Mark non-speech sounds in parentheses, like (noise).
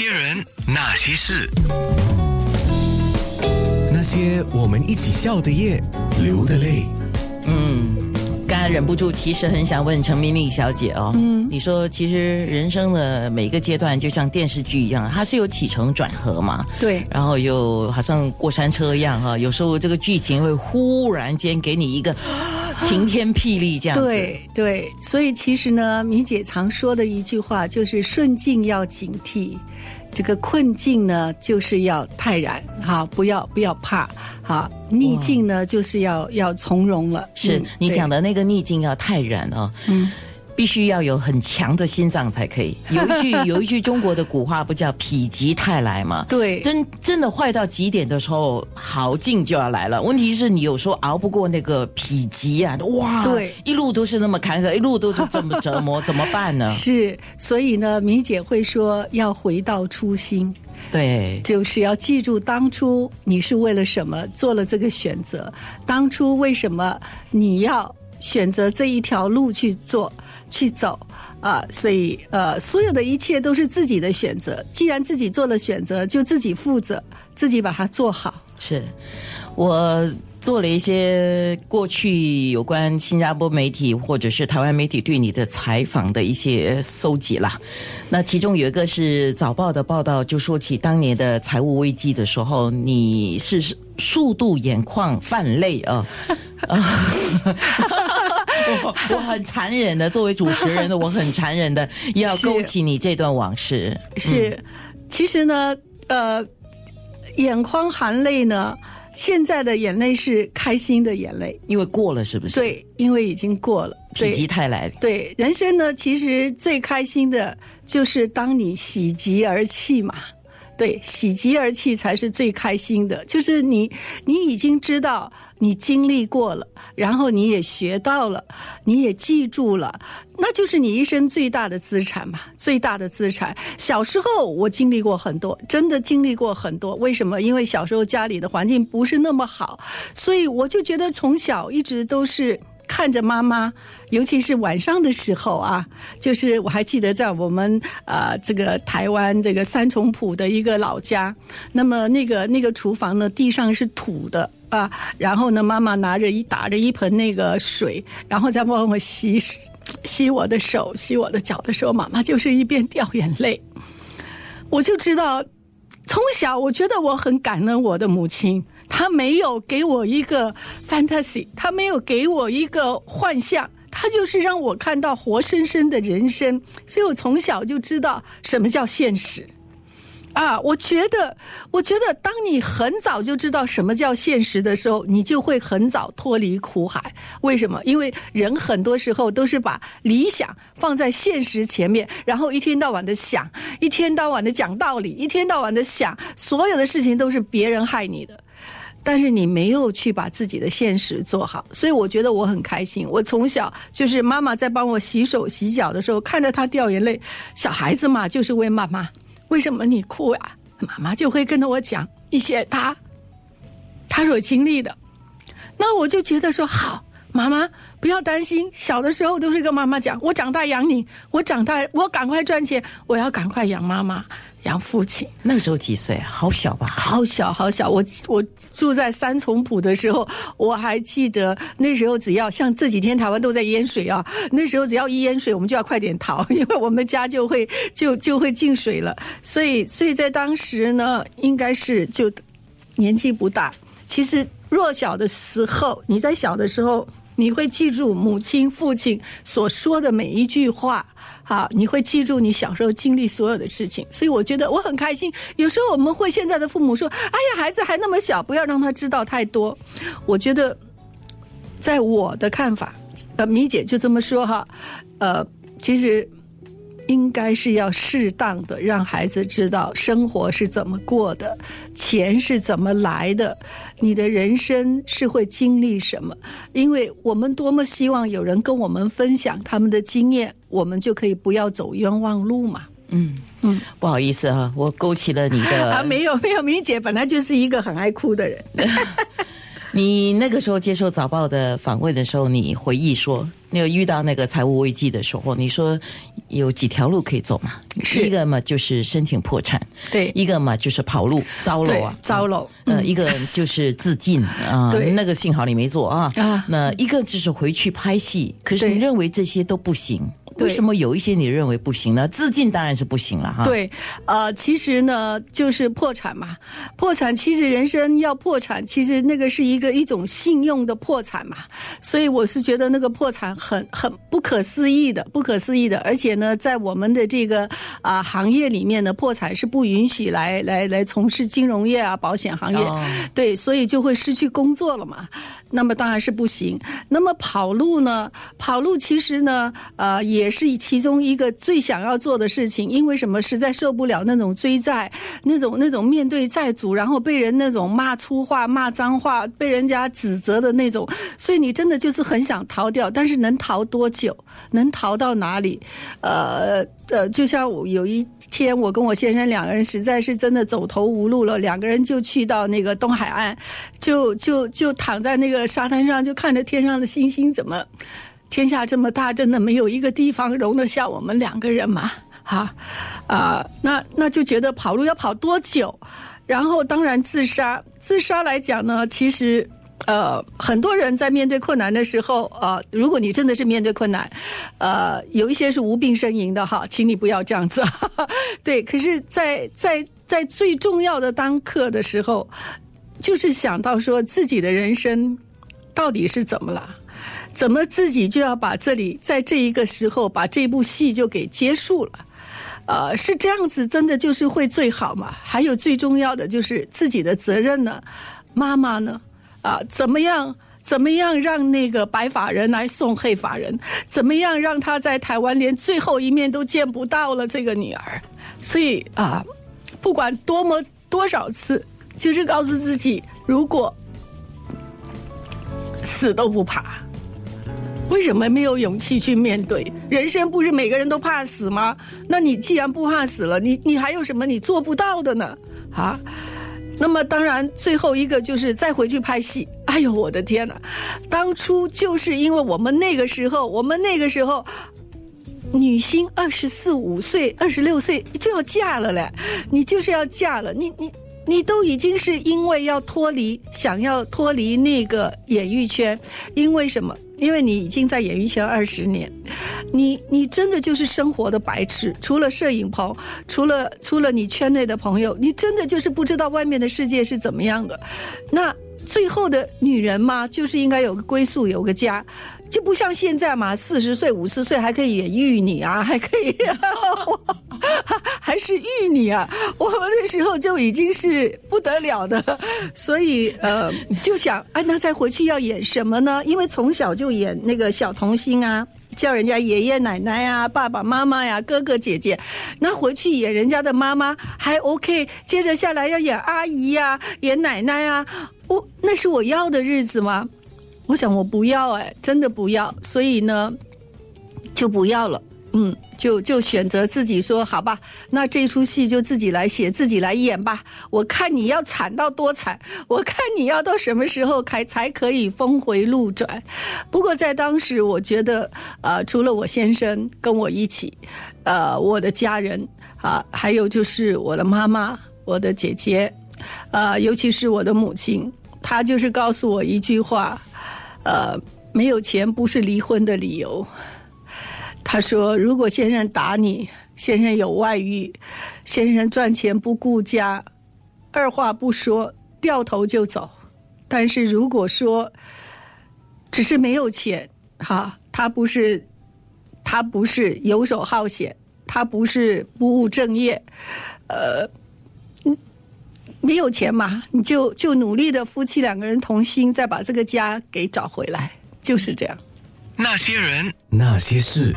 些人，那些事，那些我们一起笑的夜，流的泪。嗯，刚才忍不住，其实很想问陈明丽小姐哦，嗯，你说其实人生的每个阶段就像电视剧一样，它是有起承转合嘛，对，然后又好像过山车一样哈，有时候这个剧情会忽然间给你一个晴天霹雳这样子，对对，所以其实呢，米姐常说的一句话就是顺境要警惕，这个困境呢就是要泰然哈，不要不要怕哈，逆境呢就是要要从容了。是嗯你讲的，那个逆境要泰然哦，嗯，必须要有很强的心脏才可以。有一句 (laughs) 有一句中国的古话不叫否极泰来吗？对真真的坏到极点的时候，好劲就要来了。问题是你有时候熬不过那个否极啊，哇，对一路都是那么坎坷，一路都是这么折磨，怎么办呢？(laughs) 是，所以呢，米姐会说要回到初心。对，就是要记住当初你是为了什么做了这个选择，当初为什么你要选择这一条路去做去走啊、所以呃，所有的一切都是自己的选择。既然自己做了选择，就自己负责，自己把它做好。是我做了一些过去有关新加坡媒体或者是台湾媒体对你的采访的一些搜集啦。那其中有一个是早报的报道，就说起当年的财务危机的时候，你是速度眼眶泛泪啊。(laughs) (laughs) 我很残忍的，作为主持人的我很残忍的 (laughs) 要勾起你这段往事。是，其实呢，呃，眼眶含泪呢，现在的眼泪是开心的眼泪。因为过了是不是？，对，因为已经过了。否极泰来。对，人生呢，其实最开心的就是当你喜极而泣嘛。对，喜极而泣才是最开心的，就是你，你已经知道你经历过了，然后你也学到了，你也记住了，那就是你一生最大的资产嘛，最大的资产。小时候我经历过很多，真的经历过很多。为什么？因为小时候家里的环境不是那么好，所以我就觉得从小一直都是。看着妈妈，尤其是晚上的时候啊，就是我还记得在我们呃这个台湾这个三重埔的一个老家，那么那个那个厨房呢，地上是土的啊，然后呢，妈妈拿着一打着一盆那个水，然后再帮我洗洗我的手、洗我的脚的时候，妈妈就是一边掉眼泪，(laughs) 我就知道，从小我觉得我很感恩我的母亲。他没有给我一个 fantasy，他没有给我一个幻象，他就是让我看到活生生的人生，所以我从小就知道什么叫现实。啊，我觉得，我觉得，当你很早就知道什么叫现实的时候，你就会很早脱离苦海。为什么？因为人很多时候都是把理想放在现实前面，然后一天到晚的想，一天到晚的讲道理，一天到晚的想，所有的事情都是别人害你的。但是你没有去把自己的现实做好，所以我觉得我很开心。我从小就是妈妈在帮我洗手洗脚的时候，看着她掉眼泪，小孩子嘛就是问妈妈为什么你哭呀、妈妈就会跟着我讲一些她她所经历的，那我就觉得说好。妈妈不要担心，小的时候都是跟妈妈讲，我长大养你，我长大我赶快赚钱，我要赶快养妈妈、养父亲。那个时候几岁啊？好小吧？好小好小，我我住在三重埔的时候，我还记得那时候只要像这几天台湾都在淹水啊，那时候只要一淹水，我们就要快点逃，因为我们家就会就就会进水了。所以所以在当时呢，应该是就年纪不大，其实弱小的时候，你在小的时候。你会记住母亲、父亲所说的每一句话，好，你会记住你小时候经历所有的事情，所以我觉得我很开心。有时候我们会现在的父母说：“哎呀，孩子还那么小，不要让他知道太多。”我觉得，在我的看法，呃，米姐就这么说哈，呃，其实应该是要适当的让孩子知道生活是怎么过的，钱是怎么来的，你的人生是会经历什么。因为我们多么希望有人跟我们分享他们的经验，我们就可以不要走冤枉路嘛。嗯嗯，不好意思啊、我勾起了你的 (laughs) 啊，没有没有，明姐本来就是一个很爱哭的人。(laughs) 你那个时候接受早报的访问的时候，你回忆说，你有遇到那个财务危机的时候，你说有几条路可以走嘛？是。一个嘛就是申请破产，对。一个嘛就是跑路糟了啊，对糟楼呃，一个就是自尽 (laughs) 啊，对。那个幸好你没做啊。啊。那一个就是回去拍戏，可是你认为这些都不行，对为什么有一些你认为不行呢？自尽当然是不行了哈。，对，呃，其实呢，就是破产嘛。破产其实人生要破产，其实那个是一个一种信用的破产嘛。所以我是觉得那个破产很很不可思议的，不可思议的。而且呢，在我们的这个啊、行业里面呢，破产是不允许来来来从事金融业啊、保险行业。哦对，所以就会失去工作了嘛。那么当然是不行。那么跑路呢？跑路其实呢，呃，也是其中一个最想要做的事情。因为什么？实在受不了那种追债，那种那种面对债主，然后被人那种骂粗话、骂脏话，被人家指责的那种，所以你真的就是很想逃掉。但是能逃多久？能逃到哪里？呃呃，就像有一天，我跟我先生两个人实在是真的走投无路了，两个人就去到那个东海岸，就就就躺在那个沙滩上，就看着天上的星星，怎么天下这么大，真的没有一个地方容得下我们两个人嘛？哈啊、那那就觉得跑路要跑多久？然后当然自杀，自杀来讲呢，其实。呃，很多人在面对困难的时候，呃，如果你真的是面对困难，呃，有一些是无病呻吟的哈，请你不要这样子。(laughs) 对，可是在，在在最重要的当刻的时候，就是想到说自己的人生到底是怎么了，怎么自己就要把这里在这一个时候把这部戏就给结束了。呃，是这样子，真的就是会最好嘛？还有最重要的就是自己的责任呢，妈妈呢？啊，怎么样？怎么样让那个白发人来送黑发人？怎么样让他在台湾连最后一面都见不到了？这个女儿，所以啊，不管多么多少次，就是告诉自己，如果死都不怕。为什么没有勇气去面对人生？不是每个人都怕死吗？那你既然不怕死了，你你还有什么你做不到的呢？啊？那么当然，最后一个就是再回去拍戏。哎呦，我的天哪！当初就是因为我们那个时候，我们那个时候。女星二十四五岁、二十六岁就要嫁了嘞，你就是要嫁了，你你你都已经是因为要脱离，想要脱离那个演艺圈，因为什么？因为你已经在演艺圈二十年，你你真的就是生活的白痴，除了摄影棚，除了除了你圈内的朋友，你真的就是不知道外面的世界是怎么样的。那最后的女人嘛，就是应该有个归宿，有个家。就不像现在嘛，四十岁、五十岁还可以演玉女啊，还可以，(laughs) 还是玉女啊！我们那时候就已经是不得了的，(laughs) 所以呃，就想，哎，那再回去要演什么呢？因为从小就演那个小童星啊。叫人家爷爷奶奶呀、爸爸妈妈呀、哥哥姐姐，那回去演人家的妈妈还 OK，接着下来要演阿姨呀、演奶奶呀，我那是我要的日子吗？我想我不要哎，真的不要，所以呢，就不要了。嗯，就就选择自己说好吧，那这出戏就自己来写，自己来演吧。我看你要惨到多惨，我看你要到什么时候才才可以峰回路转。不过在当时，我觉得呃，除了我先生跟我一起，呃，我的家人啊、还有就是我的妈妈、我的姐姐，呃，尤其是我的母亲，她就是告诉我一句话，呃，没有钱不是离婚的理由。他说：“如果先生打你，先生有外遇，先生赚钱不顾家，二话不说掉头就走。但是如果说只是没有钱，哈，他不是他不是游手好闲，他不是不务正业，呃，没有钱嘛，你就就努力的夫妻两个人同心，再把这个家给找回来，就是这样。”那些人，那些事。